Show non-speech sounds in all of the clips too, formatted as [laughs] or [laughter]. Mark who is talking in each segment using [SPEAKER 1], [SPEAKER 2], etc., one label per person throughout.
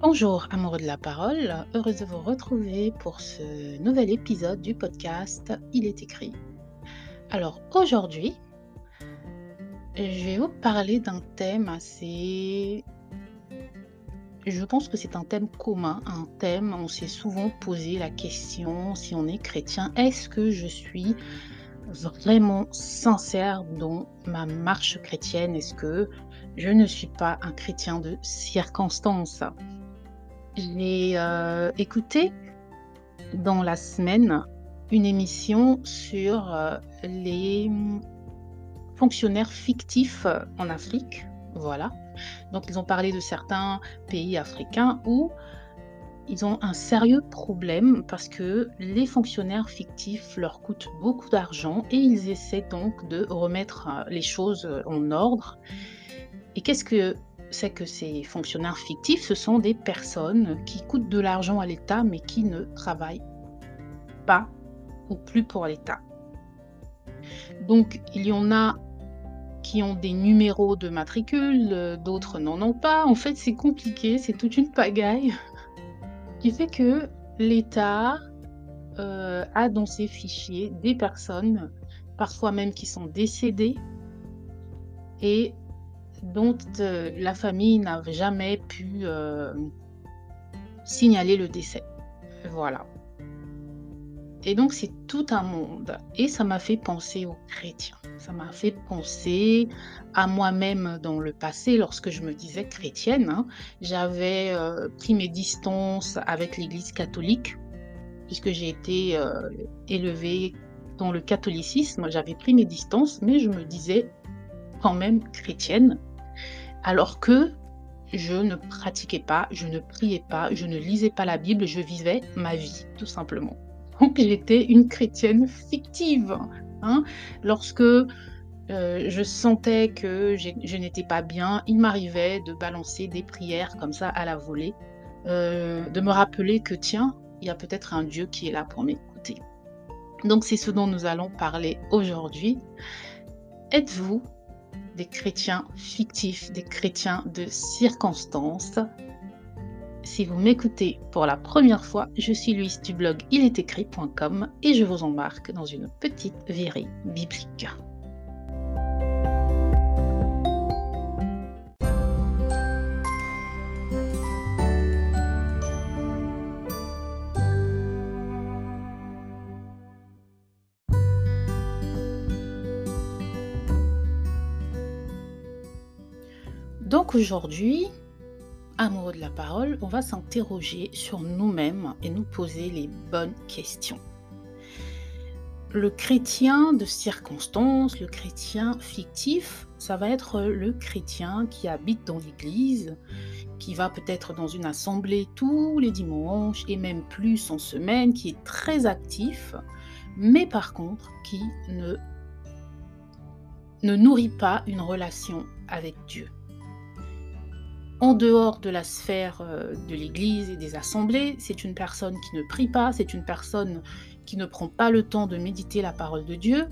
[SPEAKER 1] Bonjour amoureux de la parole, heureuse de vous retrouver pour ce nouvel épisode du podcast Il est écrit. Alors aujourd'hui, je vais vous parler d'un thème assez... Je pense que c'est un thème commun, un thème, on s'est souvent posé la question si on est chrétien, est-ce que je suis vraiment sincère dans ma marche chrétienne? Est-ce que je ne suis pas un chrétien de circonstance? J'ai euh, écouté dans la semaine une émission sur euh, les fonctionnaires fictifs en Afrique. Voilà. Donc ils ont parlé de certains pays africains où ils ont un sérieux problème parce que les fonctionnaires fictifs leur coûtent beaucoup d'argent et ils essaient donc de remettre euh, les choses en ordre. Et qu'est-ce que c'est que ces fonctionnaires fictifs Ce sont des personnes qui coûtent de l'argent à l'État mais qui ne travaillent pas ou plus pour l'État. Donc il y en a qui ont des numéros de matricule, d'autres n'en ont pas. En fait, c'est compliqué, c'est toute une pagaille [laughs] qui fait que l'État euh, a dans ses fichiers des personnes, parfois même qui sont décédées, et dont euh, la famille n'a jamais pu euh, signaler le décès. Voilà. Et donc c'est tout un monde. Et ça m'a fait penser aux chrétiens. Ça m'a fait penser à moi-même dans le passé, lorsque je me disais chrétienne. Hein. J'avais euh, pris mes distances avec l'Église catholique, puisque j'ai été élevée dans le catholicisme. J'avais pris mes distances, mais je me disais quand même chrétienne, alors que je ne pratiquais pas, je ne priais pas, je ne lisais pas la Bible, je vivais ma vie, tout simplement. Donc j'étais une chrétienne fictive. Hein. Lorsque euh, je sentais que je n'étais pas bien, il m'arrivait de balancer des prières comme ça à la volée, euh, de me rappeler que tiens, il y a peut-être un Dieu qui est là pour m'écouter. Donc c'est ce dont nous allons parler aujourd'hui. Êtes-vous des chrétiens fictifs, des chrétiens de circonstances si vous m'écoutez pour la première fois, je suis Louise du blog ilestécrit.com et je vous embarque dans une petite virée biblique. Donc aujourd'hui, amoureux de la parole, on va s'interroger sur nous-mêmes et nous poser les bonnes questions. Le chrétien de circonstance, le chrétien fictif, ça va être le chrétien qui habite dans l'église, qui va peut-être dans une assemblée tous les dimanches et même plus en semaine, qui est très actif, mais par contre qui ne, nourrit pas une relation avec Dieu en dehors de la sphère euh, de l'Église et des assemblées. C'est une personne qui ne prie pas, c'est une personne qui ne prend pas le temps de méditer la parole de Dieu,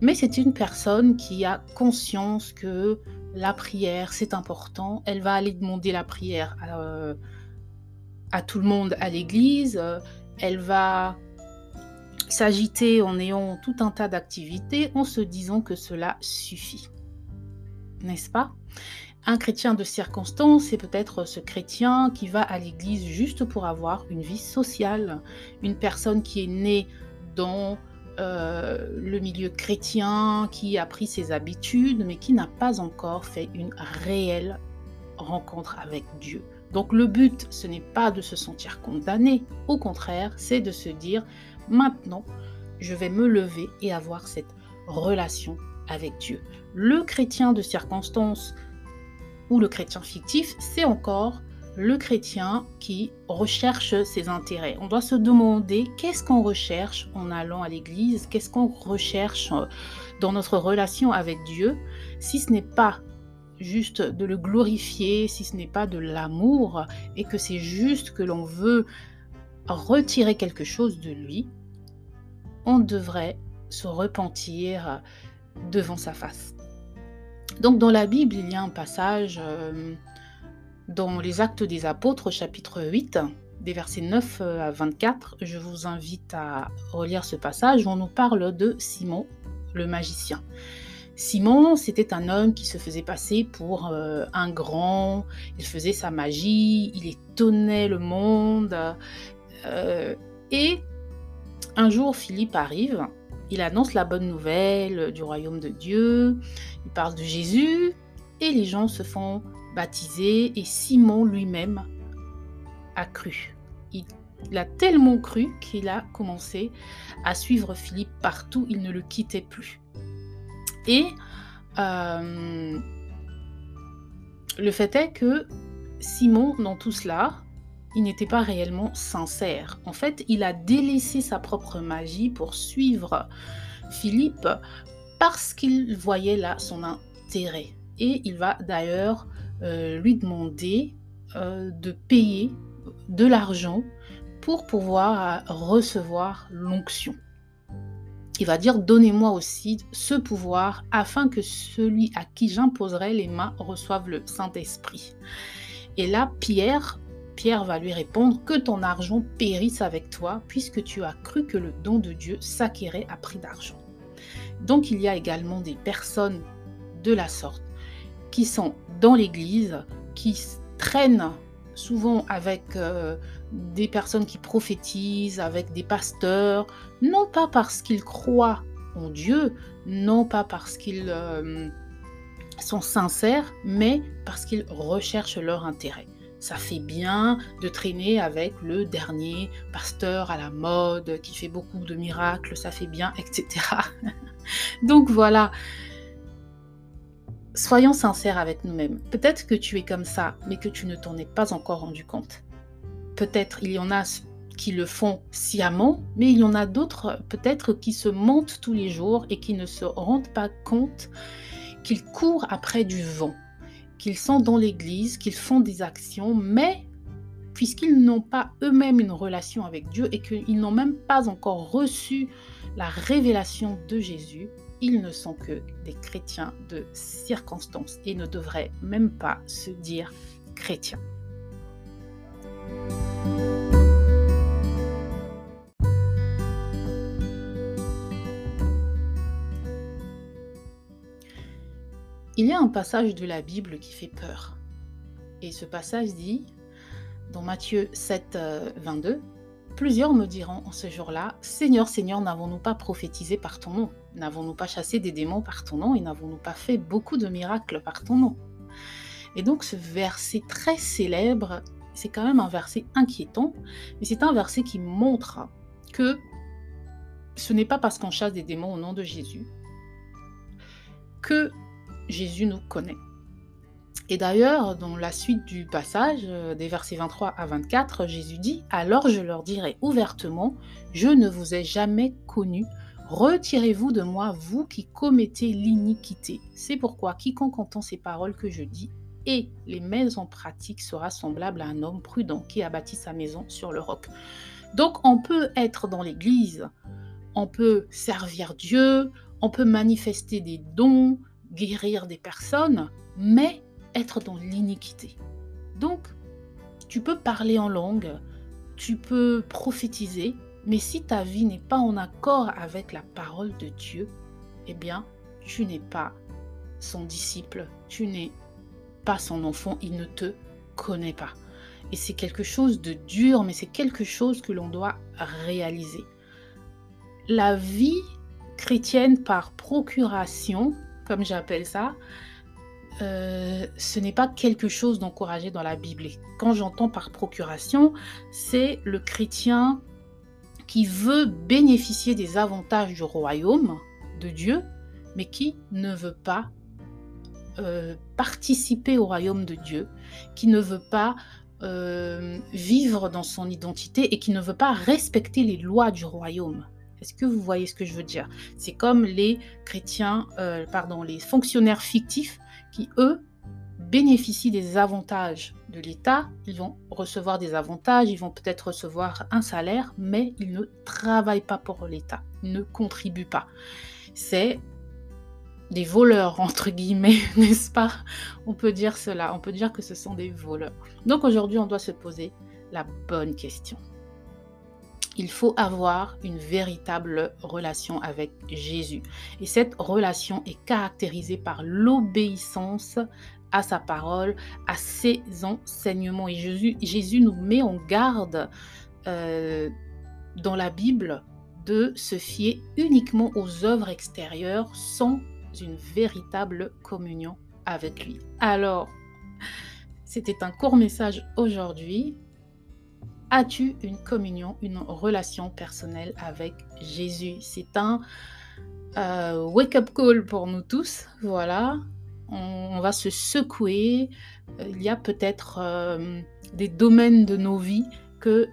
[SPEAKER 1] mais c'est une personne qui a conscience que la prière, c'est important. Elle va aller demander la prière à, euh, tout le monde à l'Église. Elle va s'agiter en ayant tout un tas d'activités en se disant que cela suffit. N'est-ce pas? Un chrétien de circonstance, c'est peut-être ce chrétien qui va à l'église juste pour avoir une vie sociale, une personne qui est née dans euh, le milieu chrétien, qui a pris ses habitudes, mais qui n'a pas encore fait une réelle rencontre avec Dieu. Donc le but, ce n'est pas de se sentir condamné, au contraire, c'est de se dire, maintenant, je vais me lever et avoir cette relation avec Dieu. Le chrétien de circonstance, ou le chrétien fictif, c'est encore le chrétien qui recherche ses intérêts. On doit se demander qu'est-ce qu'on recherche en allant à l'église, qu'est-ce qu'on recherche euh, dans notre relation avec Dieu, si ce n'est pas juste de le glorifier, si ce n'est pas de l'amour, et que c'est juste que l'on veut retirer quelque chose de lui, on devrait se repentir devant sa face. Donc dans la Bible, il y a un passage euh, dans les Actes des Apôtres, chapitre 8, des versets 9 à 24. Je vous invite à relire ce passage où on nous parle de Simon, le magicien. Simon, c'était un homme qui se faisait passer pour euh, un grand, il faisait sa magie, il étonnait le monde. Euh, et un jour, Philippe arrive, il annonce la bonne nouvelle du royaume de Dieu, il parle de Jésus, et les gens se font baptiser, et Simon lui-même a cru. Il, il a tellement cru qu'il a commencé à suivre Philippe partout, il ne le quittait plus. Et euh, le fait est que Simon, dans tout cela, il n'était pas réellement sincère. En fait, il a délaissé sa propre magie pour suivre Philippe parce qu'il voyait là son intérêt. Et il va d'ailleurs euh, lui demander euh, de payer de l'argent pour pouvoir recevoir l'onction il va dire Donnez-moi aussi ce pouvoir afin que celui à qui j'imposerai les mains reçoive le Saint-Esprit. Et là, Pierre, Pierre va lui répondre Que ton argent périsse avec toi, puisque tu as cru que le don de Dieu s'acquérait à prix d'argent. Donc il y a également des personnes de la sorte qui sont dans l'Église, qui traînent souvent avec euh, des personnes qui prophétisent, avec des pasteurs, non pas parce qu'ils croient en Dieu, non pas parce qu'ils euh, sont sincères, mais parce qu'ils recherchent leur intérêt. Ça fait bien de traîner avec le dernier pasteur à la mode qui fait beaucoup de miracles, ça fait bien, etc. [laughs] Donc voilà, soyons sincères avec nous-mêmes. Peut-être que tu es comme ça, mais que tu ne t'en es pas encore rendu compte. Peut-être il y en a qui le font sciemment, mais il y en a d'autres peut-être qui se mentent tous les jours et qui ne se rendent pas compte qu'ils courent après du vent, qu'ils sont dans l'église, qu'ils font des actions, mais puisqu'ils n'ont pas eux-mêmes une relation avec Dieu et qu'ils n'ont même pas encore reçu la révélation de Jésus, ils ne sont que des chrétiens de circonstance et ne devraient même pas se dire chrétiens. Il y a un passage de la Bible qui fait peur. Et ce passage dit, dans Matthieu 7, 22, euh, Plusieurs me diront en ce jour-là, Seigneur, Seigneur, n'avons-nous pas prophétisé par ton nom? N'avons-nous pas chassé des démons par ton nom Et n'avons-nous pas fait beaucoup de miracles par ton nom? Et donc ce verset très célèbre, c'est quand même un verset inquiétant, mais c'est un verset qui montre que ce n'est pas parce qu'on chasse des démons au nom de Jésus que Jésus nous connaît. Et d'ailleurs, dans la suite du passage, euh, des versets 23 à 24, Jésus dit, Alors je leur dirai ouvertement, je ne vous ai jamais connu, retirez-vous de moi, vous qui commettez l'iniquité. C'est pourquoi quiconque entend ces paroles que je dis et les met en pratique sera semblable à un homme prudent qui a bâti sa maison sur le roc. Donc on peut être dans l'Église, on peut servir Dieu, on peut manifester des dons, guérir des personnes, mais être dans l'iniquité. Donc, tu peux parler en langue, tu peux prophétiser, mais si ta vie n'est pas en accord avec la parole de Dieu, eh bien, tu n'es pas son disciple, tu n'es pas son enfant, il ne te connaît pas. Et c'est quelque chose de dur, mais c'est quelque chose que l'on doit réaliser. La vie chrétienne par procuration, comme j'appelle ça, euh, ce n'est pas quelque chose d'encouragé dans la Bible. quand j'entends par procuration, c'est le chrétien qui veut bénéficier des avantages du royaume de Dieu, mais qui ne veut pas euh, participer au royaume de Dieu, qui ne veut pas euh, vivre dans son identité et qui ne veut pas respecter les lois du royaume. Est-ce que vous voyez ce que je veux dire? C'est comme les chrétiens, pardon, les fonctionnaires fictifs qui, eux, bénéficient des avantages de l'État. Ils vont recevoir des avantages, ils vont peut-être recevoir un salaire, mais ils ne travaillent pas pour l'État, ils ne contribuent pas. C'est des voleurs, [laughs] entre guillemets, [laughs] n'est-ce pas? On peut dire cela, on peut dire que ce sont des voleurs. Donc aujourd'hui, on doit se poser la bonne question. Il faut avoir une véritable relation avec Jésus. Et cette relation est caractérisée par l'obéissance à sa parole, à ses enseignements. Et Jésus, nous met en garde euh, dans la Bible de se fier uniquement aux œuvres extérieures sans une véritable communion avec lui. Alors, c'était un court message aujourd'hui. As-tu une communion, une relation personnelle avec Jésus? C'est un euh, wake-up call pour nous tous. Voilà, on, va se secouer. Il y a peut-être euh, des domaines de nos vies que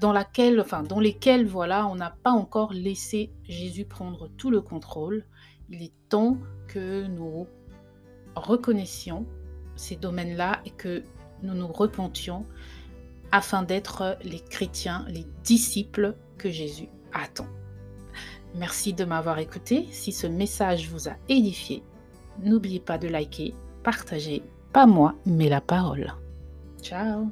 [SPEAKER 1] dans, laquelle, enfin, dans lesquels voilà, on n'a pas encore laissé Jésus prendre tout le contrôle. Il est temps que nous reconnaissions ces domaines-là et que nous nous repentions afin d'être les chrétiens, les disciples que Jésus attend. Merci de m'avoir écouté. Si ce message vous a édifié, n'oubliez pas de liker, partager, pas moi, mais la parole. Ciao